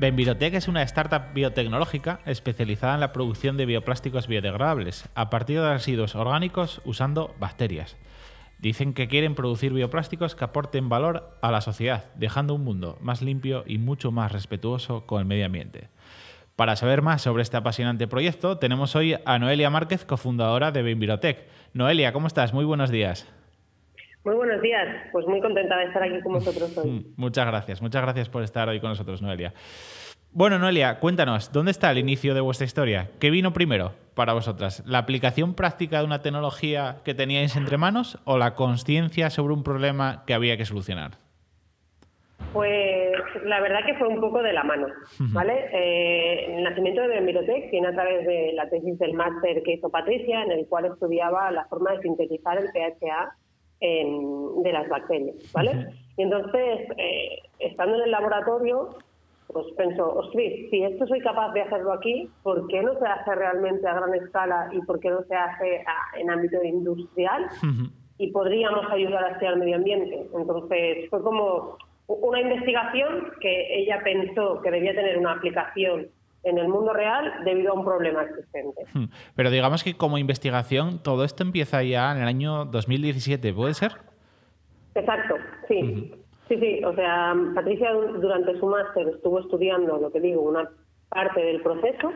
Benvirotec es una startup biotecnológica especializada en la producción de bioplásticos biodegradables a partir de residuos orgánicos usando bacterias. Dicen que quieren producir bioplásticos que aporten valor a la sociedad, dejando un mundo más limpio y mucho más respetuoso con el medio ambiente. Para saber más sobre este apasionante proyecto, tenemos hoy a Noelia Márquez, cofundadora de Benvirotec. Noelia, ¿cómo estás? Muy buenos días. Muy buenos días, pues muy contenta de estar aquí con vosotros hoy. Muchas gracias, muchas gracias por estar hoy con nosotros, Noelia. Bueno, Noelia, cuéntanos, ¿dónde está el inicio de vuestra historia? ¿Qué vino primero para vosotras? ¿La aplicación práctica de una tecnología que teníais entre manos o la conciencia sobre un problema que había que solucionar? Pues la verdad que fue un poco de la mano, ¿vale? Eh, el nacimiento de Mirotec viene a través de la tesis del máster que hizo Patricia, en el cual estudiaba la forma de sintetizar el PHA de las bacterias, ¿vale? Y entonces, eh, estando en el laboratorio, pues pensó, ostras, si esto soy capaz de hacerlo aquí, ¿por qué no se hace realmente a gran escala y por qué no se hace en ámbito industrial? Y podríamos ayudar así al medio ambiente. Entonces, fue como una investigación que ella pensó que debía tener una aplicación en el mundo real debido a un problema existente. Hmm. Pero digamos que como investigación todo esto empieza ya en el año 2017, ¿puede ser? Exacto, sí. Sí, sí, o sea, Patricia durante su máster estuvo estudiando, lo que digo, una parte del proceso,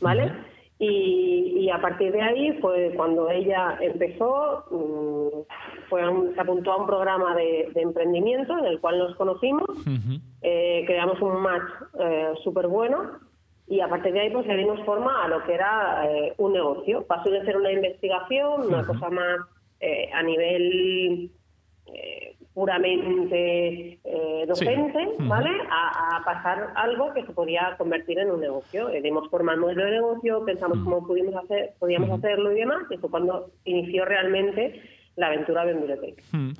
¿vale? y, a partir de ahí fue cuando ella empezó, mm, fue se apuntó a un programa de, emprendimiento en el cual nos conocimos, eh, creamos un match eh, súper bueno y a partir de ahí pues le dimos forma a lo que era eh, un negocio. Pasó de ser una investigación, una cosa más eh, a nivel eh, puramente docente, ¿vale? A, pasar algo que se podía convertir en un negocio. Le dimos forma al modelo de negocio, pensamos cómo pudimos hacer, podíamos hacerlo y demás, y fue cuando inició realmente la aventura Benvirotec. Hmm.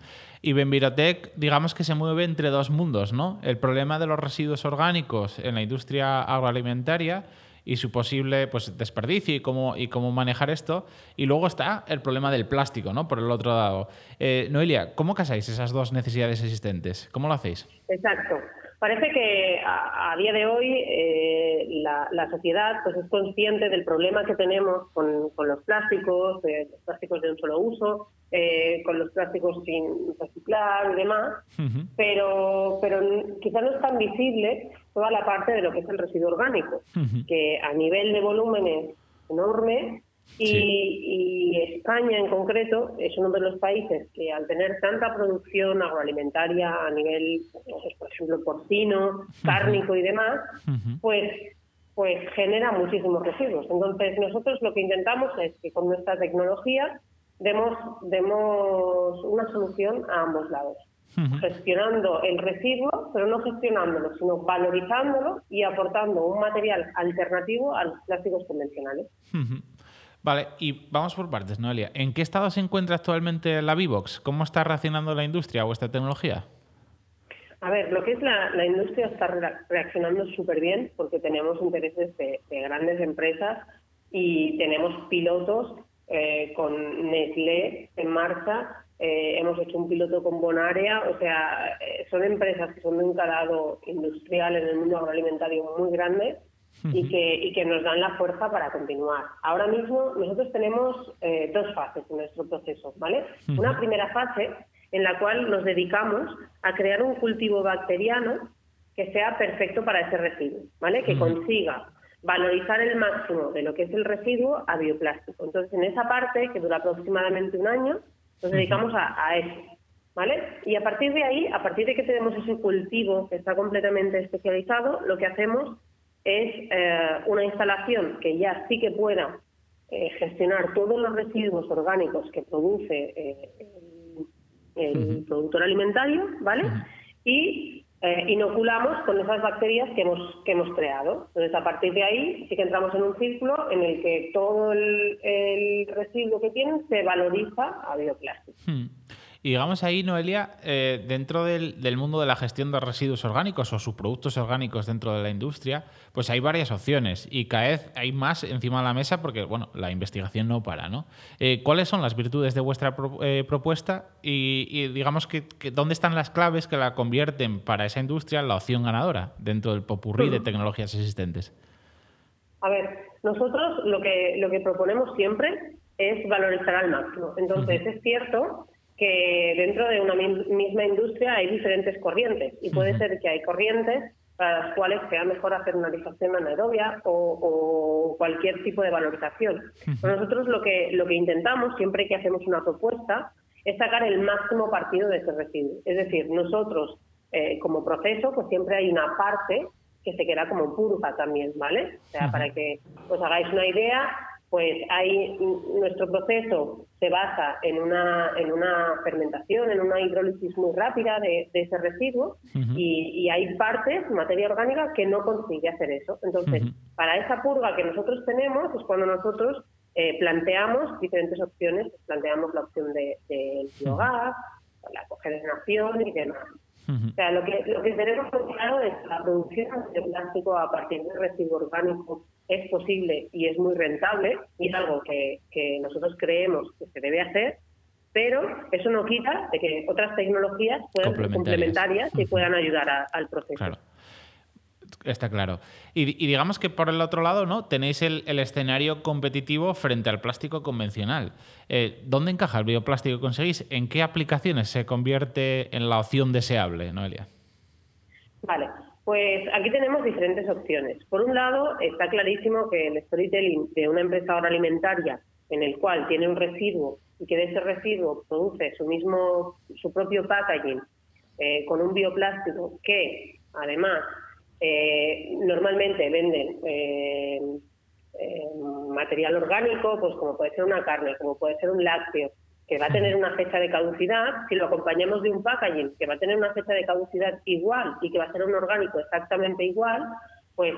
Y Benvirotec, digamos que se mueve entre dos mundos, ¿no? El problema de los residuos orgánicos en la industria agroalimentaria y su posible pues, desperdicio y cómo, y cómo manejar esto. Y luego está el problema del plástico, ¿no? Por el otro lado. Eh, Noelia, ¿cómo casáis esas dos necesidades existentes? ¿Cómo lo hacéis? Exacto. Parece que a, día de hoy eh, la, sociedad pues, es consciente del problema que tenemos con, los plásticos, eh, los plásticos de un solo uso, eh, con los plásticos sin reciclar y demás, pero, pero quizás no es tan visible toda la parte de lo que es el residuo orgánico, que a nivel de volumen es enorme y, España en concreto es uno de los países que al tener tanta producción agroalimentaria a nivel, pues, por ejemplo, porcino, cárnico y demás, pues pues genera muchísimos residuos. Entonces nosotros lo que intentamos es que con nuestra tecnología demos, demos una solución a ambos lados. Gestionando el residuo, pero no gestionándolo, sino valorizándolo y aportando un material alternativo a los plásticos convencionales. Vale, y vamos por partes, Noelia. ¿En qué estado se encuentra actualmente la Vivox? ¿Cómo está reaccionando la industria a vuestra tecnología? A ver, lo que es la, industria está reaccionando súper bien porque tenemos intereses de, grandes empresas y tenemos pilotos eh, con Nestlé en marcha. Eh, hemos hecho un piloto con Bonaria, o sea, eh, son empresas que son de un calado industrial en el mundo agroalimentario muy grande y que, y que nos dan la fuerza para continuar. Ahora mismo nosotros tenemos eh, dos fases en nuestro proceso, ¿vale? Una primera fase en la cual nos dedicamos a crear un cultivo bacteriano que sea perfecto para ese residuo, ¿vale? Que consiga valorizar el máximo de lo que es el residuo a bioplástico. Entonces, en esa parte, que dura aproximadamente un año, nos dedicamos a, a eso, ¿vale? Y a partir de ahí, a partir de que tenemos ese cultivo que está completamente especializado, lo que hacemos es eh, una instalación que ya sí que pueda eh, gestionar todos los residuos orgánicos que produce eh, el, productor alimentario, ¿vale? Y eh, inoculamos con esas bacterias que hemos, que hemos creado. Entonces, a partir de ahí sí que entramos en un círculo en el que todo el, residuo que tienen se valoriza a bioplástico. Hmm. Y digamos ahí, Noelia, eh, dentro del, mundo de la gestión de residuos orgánicos o subproductos orgánicos dentro de la industria, pues hay varias opciones y cada vez hay más encima de la mesa porque, bueno, la investigación no para, ¿no? Eh, ¿Cuáles son las virtudes de vuestra eh, propuesta y, digamos que, dónde están las claves que la convierten para esa industria en la opción ganadora dentro del popurrí de tecnologías existentes? A ver, nosotros lo que, lo que proponemos siempre es valorizar al máximo. Entonces, es cierto que dentro de una misma industria hay diferentes corrientes y puede ser que hay corrientes para las cuales sea mejor hacer una digestión anaerobia o, cualquier tipo de valorización. nosotros lo que, lo que intentamos, siempre que hacemos una propuesta, es sacar el máximo partido de ese residuo. Es decir, nosotros eh, como proceso, pues siempre hay una parte que se queda como purga también, ¿vale? O sea, para que os hagáis una idea, pues hay nuestro proceso se basa en una, en una fermentación, en una hidrólisis muy rápida de, ese residuo y, hay partes, materia orgánica, que no consigue hacer eso. Entonces, para esa purga que nosotros tenemos es cuando nosotros eh, planteamos diferentes opciones, planteamos la opción del de, biogás, la cogeneración y demás. O sea, lo que, lo que tenemos claro es la producción de plástico a partir de residuo orgánico es posible y es muy rentable y es algo que, nosotros creemos que se debe hacer, pero eso no quita de que otras tecnologías puedan ser complementarias y puedan ayudar al proceso. Claro. Está claro. Y, digamos que por el otro lado, ¿no? Tenéis el, escenario competitivo frente al plástico convencional. Eh, ¿Dónde encaja el bioplástico que conseguís? ¿En qué aplicaciones se convierte en la opción deseable, Noelia? Vale. Pues aquí tenemos diferentes opciones. Por un lado, está clarísimo que el storytelling de una empresa agroalimentaria en el cual tiene un residuo y que de ese residuo produce su mismo, su propio packaging eh, con un bioplástico que además eh, normalmente venden eh, material orgánico, pues como puede ser una carne, como puede ser un lácteo, que va a tener una fecha de caducidad, si lo acompañamos de un packaging que va a tener una fecha de caducidad igual y que va a ser un orgánico exactamente igual, pues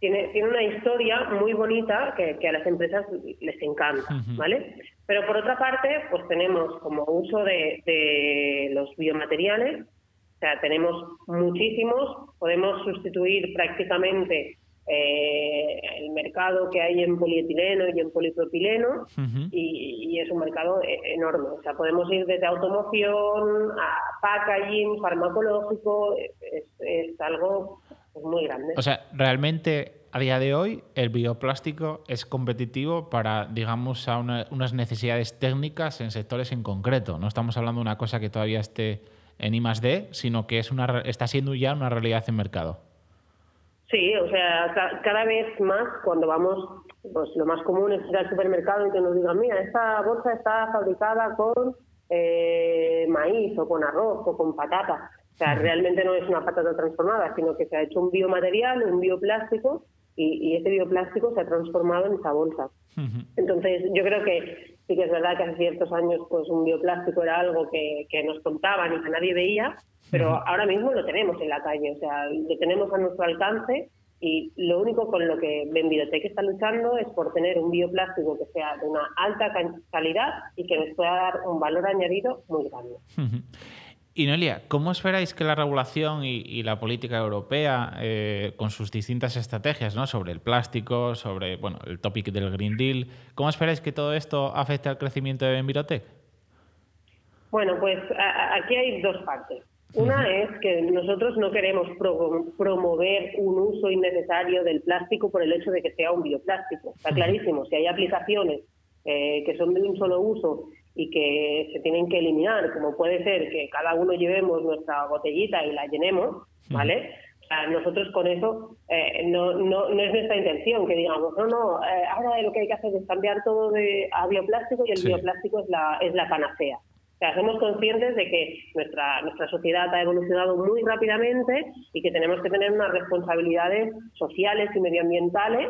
tiene, tiene una historia muy bonita que, a las empresas les encanta, ¿vale? Pero por otra parte, pues tenemos como uso de, de los biomateriales, o sea, tenemos muchísimos, podemos sustituir prácticamente eh, el mercado que hay en polietileno y en polipropileno y, es un mercado e, enorme. O sea, podemos ir desde automoción a packaging, farmacológico, es, algo pues, muy grande. O sea, realmente a día de hoy el bioplástico es competitivo para, digamos, a unas necesidades técnicas en sectores en concreto. No estamos hablando de una cosa que todavía esté en I D, sino que es una, está siendo ya una realidad en mercado. Sí, o sea, cada vez más cuando vamos, pues lo más común es ir al supermercado y que nos digan, mira, esta bolsa está fabricada con eh, maíz o con arroz o con patata. O sea, realmente no es una patata transformada, sino que se ha hecho un biomaterial, un bioplástico, y, y ese bioplástico se ha transformado en esa bolsa. Entonces, yo creo que sí que es verdad que hace ciertos años pues un bioplástico era algo que, que nos contaban y que nadie veía, pero ahora mismo lo tenemos en la calle, o sea, lo tenemos a nuestro alcance y lo único con lo que Benvidotec está luchando es por tener un bioplástico que sea de una alta calidad y que nos pueda dar un valor añadido muy grande. Y Noelia, ¿cómo esperáis que la regulación y, la política europea, eh, con sus distintas estrategias ¿no? sobre el plástico, sobre bueno, el topic del Green Deal, ¿cómo esperáis que todo esto afecte al crecimiento de Benvirotec? Bueno, pues aquí hay dos partes. Una es que nosotros no queremos promover un uso innecesario del plástico por el hecho de que sea un bioplástico. Está clarísimo, si hay aplicaciones eh, que son de un solo uso y que se tienen que eliminar, como puede ser que cada uno llevemos nuestra botellita y la llenemos, ¿vale? O sea, nosotros con eso eh, no, no, no, es nuestra intención que digamos, no, no, eh, ahora lo que hay que hacer es cambiar todo de, a bioplástico y el bioplástico es la, es la panacea. O sea, somos conscientes de que nuestra, nuestra sociedad ha evolucionado muy rápidamente y que tenemos que tener unas responsabilidades sociales y medioambientales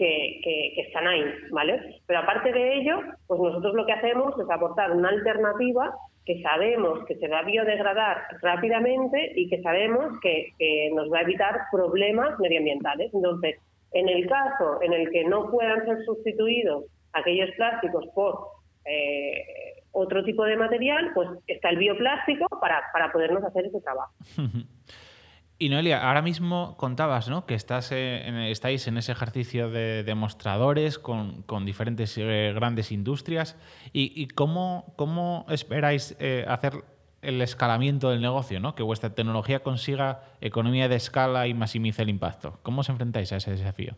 que, están ahí, ¿vale? Pero aparte de ello, pues nosotros lo que hacemos es aportar una alternativa que sabemos que se va a biodegradar rápidamente y que sabemos que, nos va a evitar problemas medioambientales. Entonces, en el caso en el que no puedan ser sustituidos aquellos plásticos por eh, otro tipo de material, pues está el bioplástico para, para podernos hacer ese trabajo. Y Noelia, ahora mismo contabas ¿no? que estás en, estáis en ese ejercicio de demostradores con, diferentes eh, grandes industrias. ¿Y, cómo, cómo, esperáis eh, hacer el escalamiento del negocio? ¿no? Que vuestra tecnología consiga economía de escala y maximice el impacto. ¿Cómo os enfrentáis a ese desafío?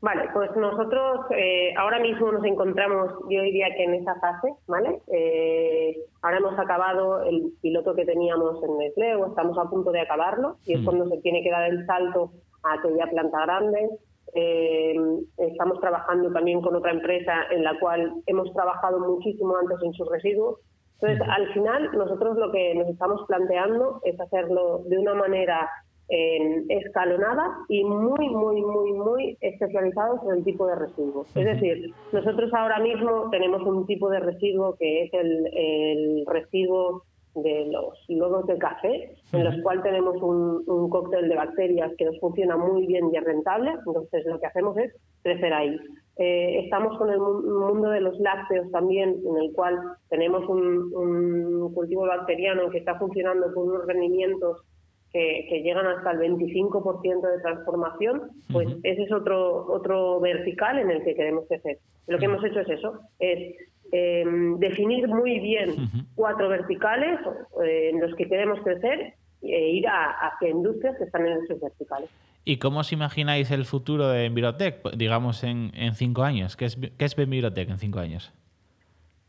Vale, pues nosotros eh, ahora mismo nos encontramos, yo diría que en esa fase, ¿vale? Eh, ahora hemos acabado el piloto que teníamos en Nestlé o estamos a punto de acabarlo y es mm. cuando se tiene que dar el salto a aquella planta grande. Eh, estamos trabajando también con otra empresa en la cual hemos trabajado muchísimo antes en sus residuos. Entonces, al final, nosotros lo que nos estamos planteando es hacerlo de una manera eh, escalonadas y muy, muy, muy, muy especializados en el tipo de residuo. Es decir, nosotros ahora mismo tenemos un tipo de residuo que es el, residuo de los lodos de café, en los cuales tenemos un, cóctel de bacterias que nos funciona muy bien y es rentable, entonces lo que hacemos es crecer ahí. Eh, estamos con el mundo de los lácteos también, en el cual tenemos un, un cultivo bacteriano que está funcionando con unos rendimientos que, llegan hasta el 25% de transformación, pues ese es otro, otro vertical en el que queremos crecer. Lo que hemos hecho es eso, es em, definir muy bien cuatro verticales eh, en los que queremos crecer e ir a, hacia industrias que están en esos verticales. ¿Y cómo os imagináis el futuro de Envirotech, digamos, en, en cinco años? ¿Qué es, qué es Envirotech en cinco años?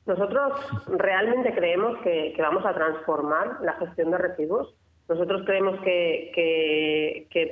Nosotros realmente creemos que, que, vamos a transformar la gestión de residuos nosotros creemos que, que, que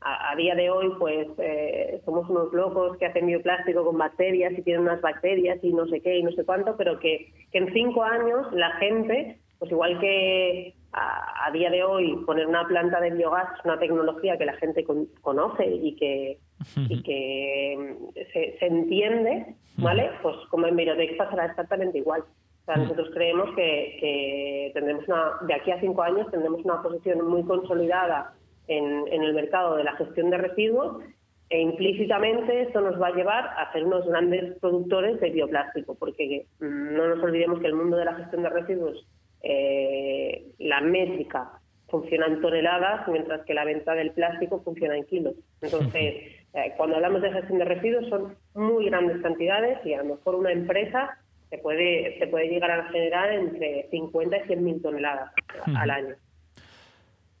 a, día de hoy pues eh, somos unos locos que hacen bioplástico con bacterias y tienen unas bacterias y no sé qué y no sé cuánto, pero que, que en cinco años la gente, pues igual que a, día de hoy poner una planta de biogás es una tecnología que la gente conoce y que, y que se, se entiende, ¿vale? Pues como en Biotech pasará exactamente igual. O sea, nosotros creemos que, tendremos una, de aquí a cinco años tendremos una posición muy consolidada en, el mercado de la gestión de residuos e implícitamente esto nos va a llevar a ser unos grandes productores de bioplástico, porque no nos olvidemos que el mundo de la gestión de residuos, eh, la métrica funciona en toneladas, mientras que la venta del plástico funciona en kilos. Entonces, eh, cuando hablamos de gestión de residuos son muy grandes cantidades y a lo mejor una empresa se puede, se puede llegar a generar entre 50 y 100 mil toneladas al año.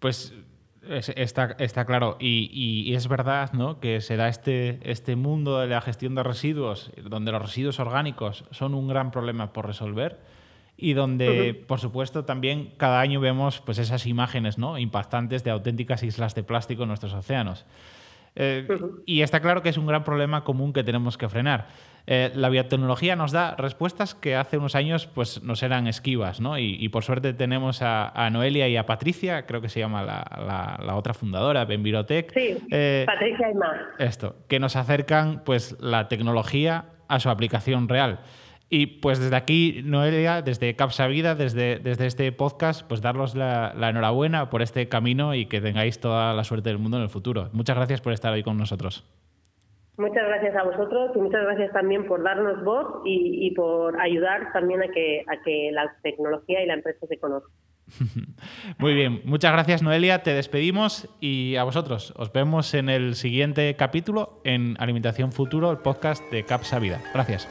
Pues está, está claro. Y, es verdad ¿no? que se da este, este mundo de la gestión de residuos, donde los residuos orgánicos son un gran problema por resolver y donde, por supuesto, también cada año vemos pues, esas imágenes ¿no? impactantes de auténticas islas de plástico en nuestros océanos. Eh, y está claro que es un gran problema común que tenemos que frenar. Eh, la biotecnología nos da respuestas que hace unos años pues, nos eran esquivas, ¿no? Y, por suerte tenemos a, Noelia y a Patricia, creo que se llama la, otra fundadora, Benvirotech. Sí, eh, Patricia y más. Esto, que nos acercan pues, la tecnología a su aplicación real. Y pues desde aquí, Noelia, desde Capsa Vida, desde, desde este podcast, pues darlos la, la, enhorabuena por este camino y que tengáis toda la suerte del mundo en el futuro. Muchas gracias por estar ahí con nosotros. Muchas gracias a vosotros y muchas gracias también por darnos voz y, por ayudar también a que, a que la tecnología y la empresa se conozcan. Muy bien, muchas gracias Noelia, te despedimos y a vosotros os vemos en el siguiente capítulo en Alimentación Futuro, el podcast de Capsa Vida. Gracias.